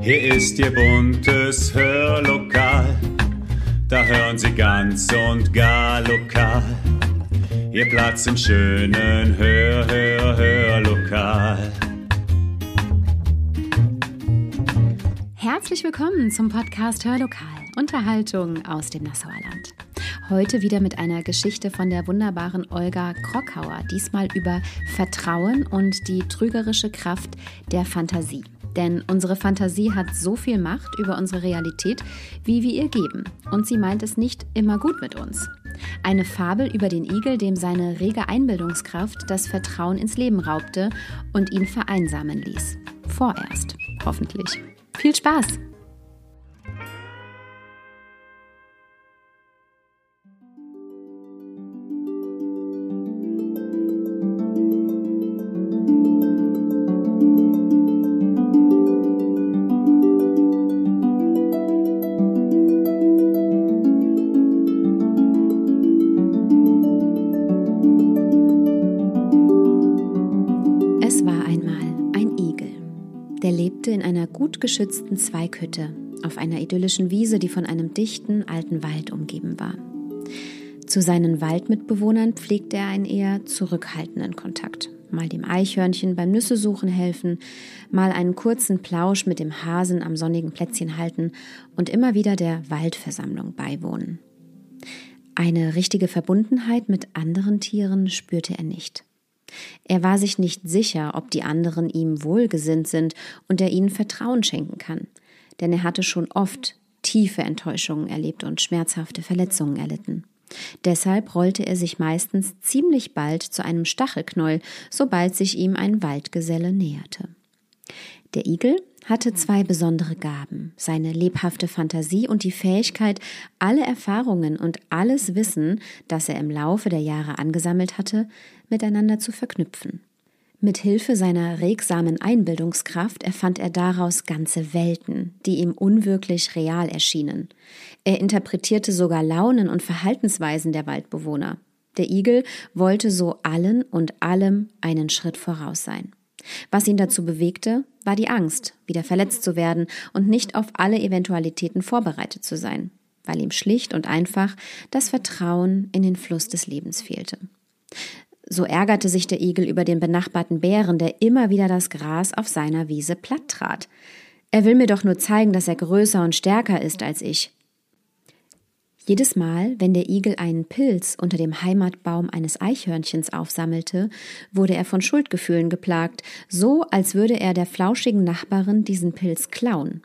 Hier ist Ihr buntes Hörlokal, da hören Sie ganz und gar lokal. Ihr Platz im schönen Hör, Hör, Hörlokal. Herzlich willkommen zum Podcast Hörlokal, Unterhaltung aus dem Nassauer Land. Heute wieder mit einer Geschichte von der wunderbaren Olga Krockhauer, diesmal über Vertrauen und die trügerische Kraft der Fantasie. Denn unsere Fantasie hat so viel Macht über unsere Realität, wie wir ihr geben. Und sie meint es nicht immer gut mit uns. Eine Fabel über den Igel, dem seine rege Einbildungskraft das Vertrauen ins Leben raubte und ihn vereinsamen ließ. Vorerst, hoffentlich. Viel Spaß! Gut geschützten Zweighütte auf einer idyllischen Wiese, die von einem dichten alten Wald umgeben war. Zu seinen Waldmitbewohnern pflegte er einen eher zurückhaltenden Kontakt. Mal dem Eichhörnchen beim Nüssesuchen helfen, mal einen kurzen Plausch mit dem Hasen am sonnigen Plätzchen halten und immer wieder der Waldversammlung beiwohnen. Eine richtige Verbundenheit mit anderen Tieren spürte er nicht. Er war sich nicht sicher, ob die anderen ihm wohlgesinnt sind und er ihnen Vertrauen schenken kann, denn er hatte schon oft tiefe Enttäuschungen erlebt und schmerzhafte Verletzungen erlitten. Deshalb rollte er sich meistens ziemlich bald zu einem Stachelknäuel, sobald sich ihm ein Waldgeselle näherte. Der Igel hatte zwei besondere Gaben, seine lebhafte Fantasie und die Fähigkeit, alle Erfahrungen und alles Wissen, das er im Laufe der Jahre angesammelt hatte, miteinander zu verknüpfen. Mit Hilfe seiner regsamen Einbildungskraft erfand er daraus ganze Welten, die ihm unwirklich real erschienen. Er interpretierte sogar Launen und Verhaltensweisen der Waldbewohner. Der Igel wollte so allen und allem einen Schritt voraus sein. Was ihn dazu bewegte, war die Angst, wieder verletzt zu werden und nicht auf alle Eventualitäten vorbereitet zu sein, weil ihm schlicht und einfach das Vertrauen in den Fluss des Lebens fehlte. So ärgerte sich der Igel über den benachbarten Bären, der immer wieder das Gras auf seiner Wiese platt trat. Er will mir doch nur zeigen, dass er größer und stärker ist als ich. Jedes Mal, wenn der Igel einen Pilz unter dem Heimatbaum eines Eichhörnchens aufsammelte, wurde er von Schuldgefühlen geplagt, so als würde er der flauschigen Nachbarin diesen Pilz klauen.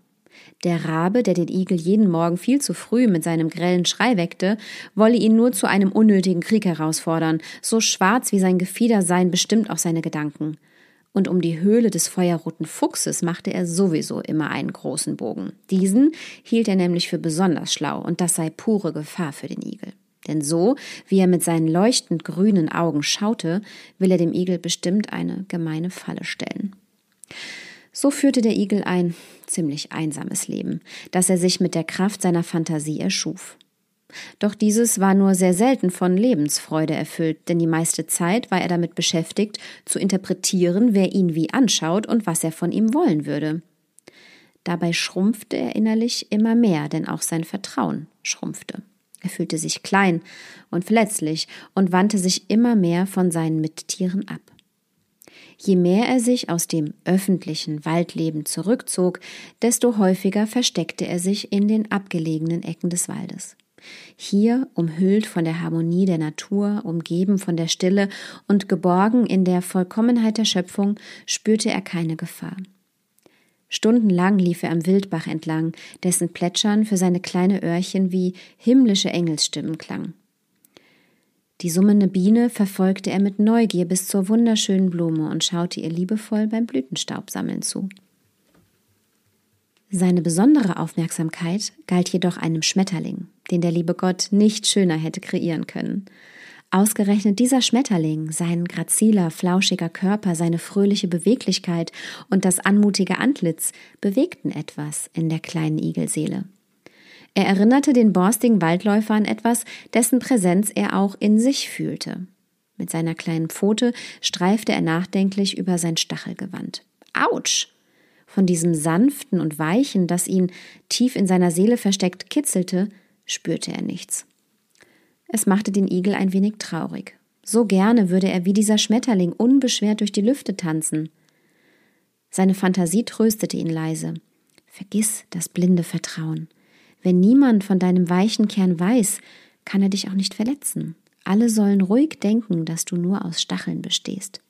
Der Rabe, der den Igel jeden Morgen viel zu früh mit seinem grellen Schrei weckte, wolle ihn nur zu einem unnötigen Krieg herausfordern, so schwarz wie sein Gefieder seien bestimmt auch seine Gedanken und um die Höhle des feuerroten Fuchses machte er sowieso immer einen großen Bogen. Diesen hielt er nämlich für besonders schlau, und das sei pure Gefahr für den Igel. Denn so, wie er mit seinen leuchtend grünen Augen schaute, will er dem Igel bestimmt eine gemeine Falle stellen. So führte der Igel ein ziemlich einsames Leben, das er sich mit der Kraft seiner Fantasie erschuf. Doch dieses war nur sehr selten von Lebensfreude erfüllt, denn die meiste Zeit war er damit beschäftigt, zu interpretieren, wer ihn wie anschaut und was er von ihm wollen würde. Dabei schrumpfte er innerlich immer mehr, denn auch sein Vertrauen schrumpfte. Er fühlte sich klein und verletzlich und wandte sich immer mehr von seinen Mittieren ab. Je mehr er sich aus dem öffentlichen Waldleben zurückzog, desto häufiger versteckte er sich in den abgelegenen Ecken des Waldes. Hier, umhüllt von der Harmonie der Natur, umgeben von der Stille und geborgen in der Vollkommenheit der Schöpfung, spürte er keine Gefahr. Stundenlang lief er am Wildbach entlang, dessen Plätschern für seine kleine Öhrchen wie himmlische Engelsstimmen klang. Die summende Biene verfolgte er mit Neugier bis zur wunderschönen Blume und schaute ihr liebevoll beim Blütenstaubsammeln zu. Seine besondere Aufmerksamkeit galt jedoch einem Schmetterling, den der liebe Gott nicht schöner hätte kreieren können. Ausgerechnet dieser Schmetterling, sein graziler, flauschiger Körper, seine fröhliche Beweglichkeit und das anmutige Antlitz bewegten etwas in der kleinen Igelseele. Er erinnerte den borstigen Waldläufer an etwas, dessen Präsenz er auch in sich fühlte. Mit seiner kleinen Pfote streifte er nachdenklich über sein Stachelgewand. Autsch! Von diesem Sanften und Weichen, das ihn tief in seiner Seele versteckt kitzelte, spürte er nichts. Es machte den Igel ein wenig traurig. So gerne würde er wie dieser Schmetterling unbeschwert durch die Lüfte tanzen. Seine Fantasie tröstete ihn leise. Vergiss das blinde Vertrauen. Wenn niemand von deinem weichen Kern weiß, kann er dich auch nicht verletzen. Alle sollen ruhig denken, dass du nur aus Stacheln bestehst.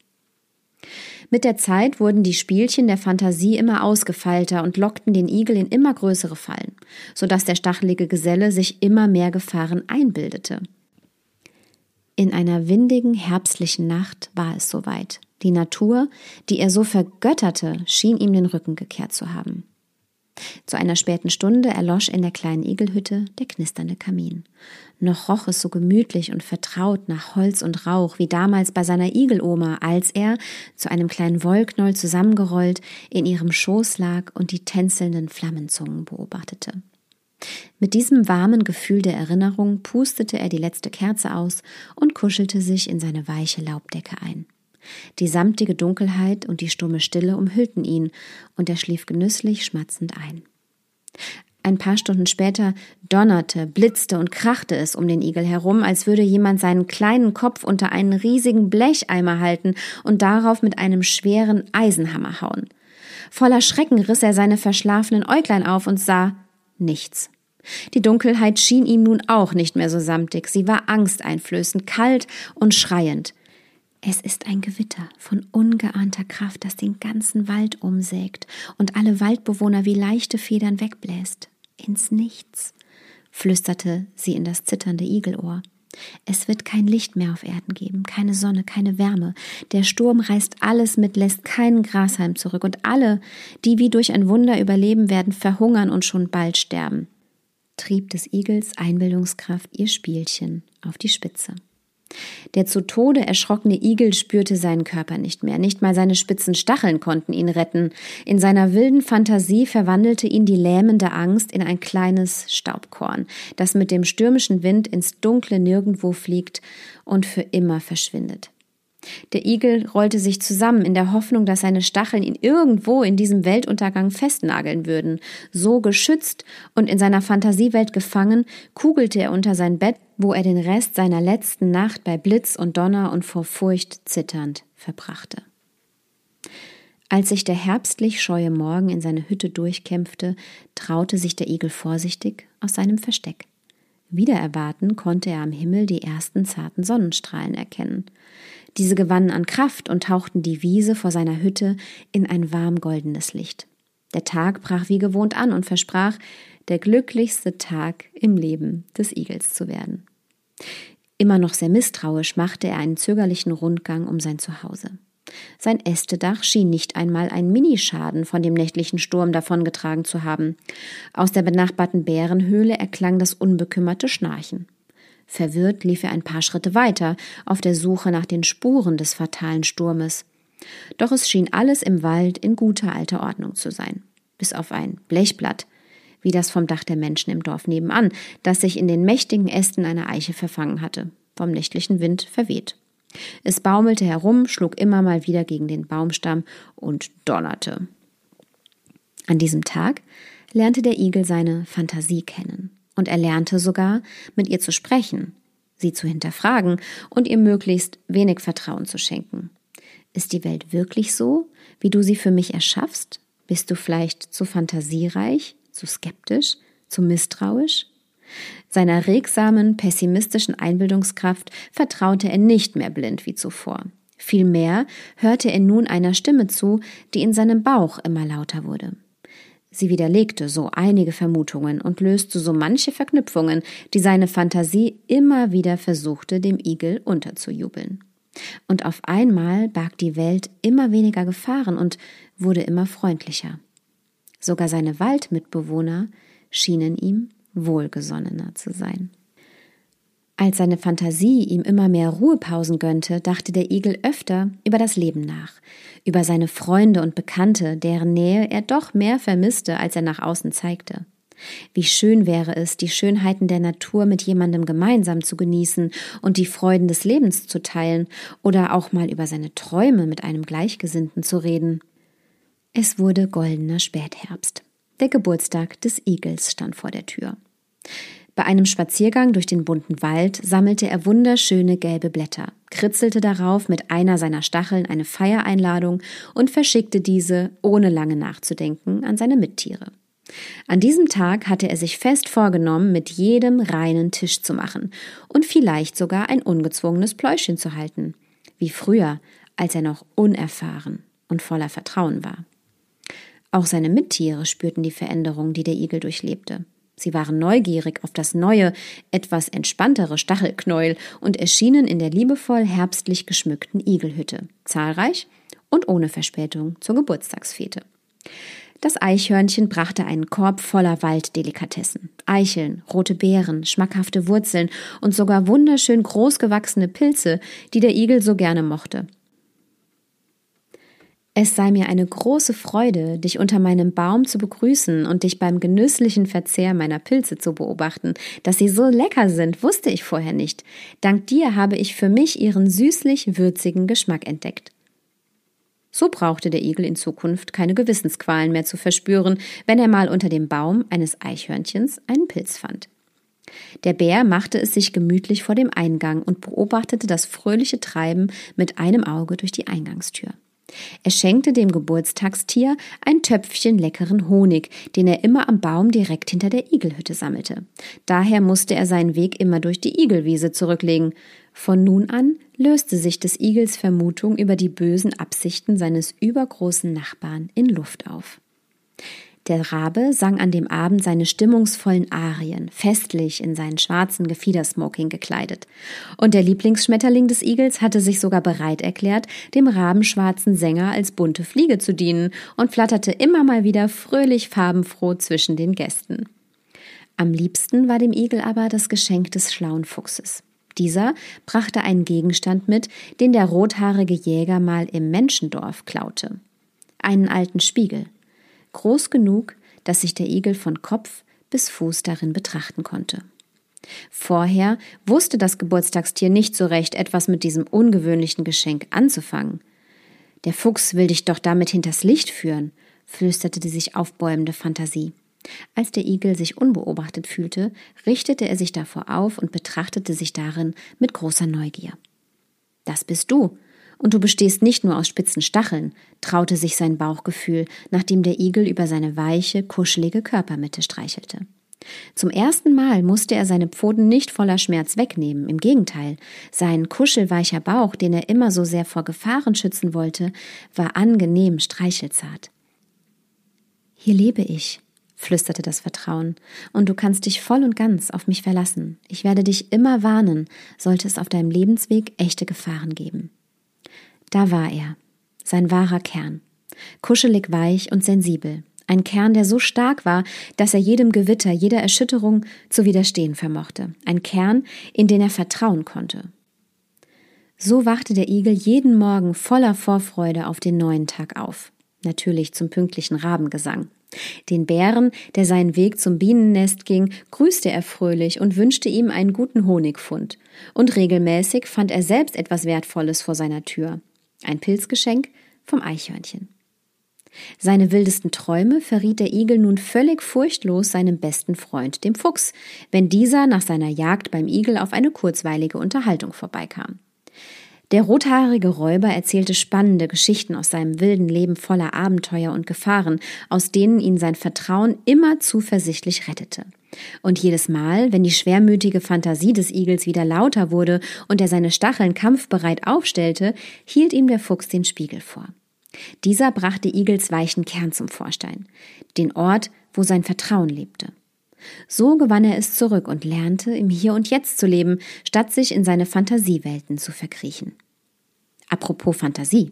Mit der Zeit wurden die Spielchen der Fantasie immer ausgefeilter und lockten den Igel in immer größere Fallen, so dass der stachelige Geselle sich immer mehr Gefahren einbildete. In einer windigen herbstlichen Nacht war es soweit. Die Natur, die er so vergötterte, schien ihm den Rücken gekehrt zu haben. Zu einer späten Stunde erlosch in der kleinen Igelhütte der knisternde Kamin. Noch roch es so gemütlich und vertraut nach Holz und Rauch wie damals bei seiner Igeloma, als er, zu einem kleinen Wollknoll zusammengerollt, in ihrem Schoß lag und die tänzelnden Flammenzungen beobachtete. Mit diesem warmen Gefühl der Erinnerung pustete er die letzte Kerze aus und kuschelte sich in seine weiche Laubdecke ein. Die samtige Dunkelheit und die stumme Stille umhüllten ihn, und er schlief genüsslich schmatzend ein. Ein paar Stunden später donnerte, blitzte und krachte es um den Igel herum, als würde jemand seinen kleinen Kopf unter einen riesigen Blecheimer halten und darauf mit einem schweren Eisenhammer hauen. Voller Schrecken riss er seine verschlafenen Äuglein auf und sah nichts. Die Dunkelheit schien ihm nun auch nicht mehr so samtig, sie war angsteinflößend, kalt und schreiend. Es ist ein Gewitter von ungeahnter Kraft, das den ganzen Wald umsägt und alle Waldbewohner wie leichte Federn wegbläst. Ins Nichts, flüsterte sie in das zitternde Igelohr. Es wird kein Licht mehr auf Erden geben, keine Sonne, keine Wärme. Der Sturm reißt alles mit, lässt keinen Grashalm zurück, und alle, die wie durch ein Wunder überleben, werden verhungern und schon bald sterben. Trieb des Igels Einbildungskraft ihr Spielchen auf die Spitze. Der zu Tode erschrockene Igel spürte seinen Körper nicht mehr, nicht mal seine spitzen Stacheln konnten ihn retten. In seiner wilden Fantasie verwandelte ihn die lähmende Angst in ein kleines Staubkorn, das mit dem stürmischen Wind ins dunkle Nirgendwo fliegt und für immer verschwindet. Der Igel rollte sich zusammen in der Hoffnung, dass seine Stacheln ihn irgendwo in diesem Weltuntergang festnageln würden. So geschützt und in seiner Fantasiewelt gefangen, kugelte er unter sein Bett, wo er den Rest seiner letzten Nacht bei Blitz und Donner und vor Furcht zitternd verbrachte. Als sich der herbstlich scheue Morgen in seine Hütte durchkämpfte, traute sich der Igel vorsichtig aus seinem Versteck. Wieder erwarten konnte er am Himmel die ersten zarten Sonnenstrahlen erkennen. Diese gewannen an Kraft und tauchten die Wiese vor seiner Hütte in ein warm goldenes Licht. Der Tag brach wie gewohnt an und versprach, der glücklichste Tag im Leben des Igels zu werden. Immer noch sehr misstrauisch machte er einen zögerlichen Rundgang um sein Zuhause. Sein Ästedach schien nicht einmal einen Minischaden von dem nächtlichen Sturm davongetragen zu haben. Aus der benachbarten Bärenhöhle erklang das unbekümmerte Schnarchen. Verwirrt lief er ein paar Schritte weiter, auf der Suche nach den Spuren des fatalen Sturmes. Doch es schien alles im Wald in guter alter Ordnung zu sein, bis auf ein Blechblatt, wie das vom Dach der Menschen im Dorf nebenan, das sich in den mächtigen Ästen einer Eiche verfangen hatte, vom nächtlichen Wind verweht. Es baumelte herum, schlug immer mal wieder gegen den Baumstamm und donnerte. An diesem Tag lernte der Igel seine Fantasie kennen und er lernte sogar, mit ihr zu sprechen, sie zu hinterfragen und ihr möglichst wenig Vertrauen zu schenken. Ist die Welt wirklich so, wie du sie für mich erschaffst? Bist du vielleicht zu fantasiereich, zu skeptisch, zu misstrauisch? Seiner regsamen, pessimistischen Einbildungskraft vertraute er nicht mehr blind wie zuvor. Vielmehr hörte er nun einer Stimme zu, die in seinem Bauch immer lauter wurde. Sie widerlegte so einige Vermutungen und löste so manche Verknüpfungen, die seine Fantasie immer wieder versuchte, dem Igel unterzujubeln. Und auf einmal barg die Welt immer weniger Gefahren und wurde immer freundlicher. Sogar seine Waldmitbewohner schienen ihm wohlgesonnener zu sein. Als seine Fantasie ihm immer mehr Ruhepausen gönnte, dachte der Igel öfter über das Leben nach, über seine Freunde und Bekannte, deren Nähe er doch mehr vermisste, als er nach außen zeigte. Wie schön wäre es, die Schönheiten der Natur mit jemandem gemeinsam zu genießen und die Freuden des Lebens zu teilen oder auch mal über seine Träume mit einem Gleichgesinnten zu reden. Es wurde goldener Spätherbst. Der Geburtstag des Igels stand vor der Tür. Bei einem Spaziergang durch den bunten Wald sammelte er wunderschöne gelbe Blätter, kritzelte darauf mit einer seiner Stacheln eine Feiereinladung und verschickte diese, ohne lange nachzudenken, an seine Mittiere. An diesem Tag hatte er sich fest vorgenommen, mit jedem reinen Tisch zu machen und vielleicht sogar ein ungezwungenes Pläuschen zu halten, wie früher, als er noch unerfahren und voller Vertrauen war. Auch seine Mittiere spürten die Veränderung, die der Igel durchlebte. Sie waren neugierig auf das neue, etwas entspanntere Stachelknäuel und erschienen in der liebevoll herbstlich geschmückten Igelhütte, zahlreich und ohne Verspätung zur Geburtstagsfete. Das Eichhörnchen brachte einen Korb voller Walddelikatessen. Eicheln, rote Beeren, schmackhafte Wurzeln und sogar wunderschön großgewachsene Pilze, die der Igel so gerne mochte. Es sei mir eine große Freude, dich unter meinem Baum zu begrüßen und dich beim genüsslichen Verzehr meiner Pilze zu beobachten. Dass sie so lecker sind, wusste ich vorher nicht. Dank dir habe ich für mich ihren süßlich würzigen Geschmack entdeckt. So brauchte der Igel in Zukunft keine Gewissensqualen mehr zu verspüren, wenn er mal unter dem Baum eines Eichhörnchens einen Pilz fand. Der Bär machte es sich gemütlich vor dem Eingang und beobachtete das fröhliche Treiben mit einem Auge durch die Eingangstür. Er schenkte dem Geburtstagstier ein Töpfchen leckeren Honig, den er immer am Baum direkt hinter der Igelhütte sammelte. Daher musste er seinen Weg immer durch die Igelwiese zurücklegen. Von nun an löste sich des Igels Vermutung über die bösen Absichten seines übergroßen Nachbarn in Luft auf. Der Rabe sang an dem Abend seine stimmungsvollen Arien, festlich in seinen schwarzen Gefiedersmoking gekleidet. Und der Lieblingsschmetterling des Igels hatte sich sogar bereit erklärt, dem rabenschwarzen Sänger als bunte Fliege zu dienen und flatterte immer mal wieder fröhlich farbenfroh zwischen den Gästen. Am liebsten war dem Igel aber das Geschenk des schlauen Fuchses. Dieser brachte einen Gegenstand mit, den der rothaarige Jäger mal im Menschendorf klaute. Einen alten Spiegel groß genug, dass sich der Igel von Kopf bis Fuß darin betrachten konnte. Vorher wusste das Geburtstagstier nicht so recht, etwas mit diesem ungewöhnlichen Geschenk anzufangen. Der Fuchs will dich doch damit hinters Licht führen, flüsterte die sich aufbäumende Fantasie. Als der Igel sich unbeobachtet fühlte, richtete er sich davor auf und betrachtete sich darin mit großer Neugier. Das bist du, und du bestehst nicht nur aus spitzen Stacheln, traute sich sein Bauchgefühl, nachdem der Igel über seine weiche, kuschelige Körpermitte streichelte. Zum ersten Mal musste er seine Pfoten nicht voller Schmerz wegnehmen, im Gegenteil, sein kuschelweicher Bauch, den er immer so sehr vor Gefahren schützen wollte, war angenehm streichelzart. Hier lebe ich, flüsterte das Vertrauen, und du kannst dich voll und ganz auf mich verlassen. Ich werde dich immer warnen, sollte es auf deinem Lebensweg echte Gefahren geben. Da war er, sein wahrer Kern, kuschelig weich und sensibel, ein Kern, der so stark war, dass er jedem Gewitter, jeder Erschütterung zu widerstehen vermochte, ein Kern, in den er vertrauen konnte. So wachte der Igel jeden Morgen voller Vorfreude auf den neuen Tag auf, natürlich zum pünktlichen Rabengesang. Den Bären, der seinen Weg zum Bienennest ging, grüßte er fröhlich und wünschte ihm einen guten Honigfund. Und regelmäßig fand er selbst etwas Wertvolles vor seiner Tür. Ein Pilzgeschenk vom Eichhörnchen. Seine wildesten Träume verriet der Igel nun völlig furchtlos seinem besten Freund, dem Fuchs, wenn dieser nach seiner Jagd beim Igel auf eine kurzweilige Unterhaltung vorbeikam. Der rothaarige Räuber erzählte spannende Geschichten aus seinem wilden Leben voller Abenteuer und Gefahren, aus denen ihn sein Vertrauen immer zuversichtlich rettete. Und jedes Mal, wenn die schwermütige Fantasie des Igels wieder lauter wurde und er seine Stacheln kampfbereit aufstellte, hielt ihm der Fuchs den Spiegel vor. Dieser brachte Igels weichen Kern zum Vorstein, den Ort, wo sein Vertrauen lebte. So gewann er es zurück und lernte, im Hier und Jetzt zu leben, statt sich in seine Fantasiewelten zu verkriechen. Apropos Fantasie.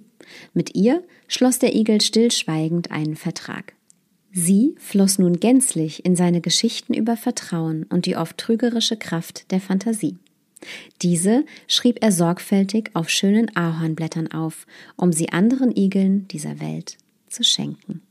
Mit ihr schloss der Igel stillschweigend einen Vertrag. Sie floss nun gänzlich in seine Geschichten über Vertrauen und die oft trügerische Kraft der Fantasie. Diese schrieb er sorgfältig auf schönen Ahornblättern auf, um sie anderen Igeln dieser Welt zu schenken.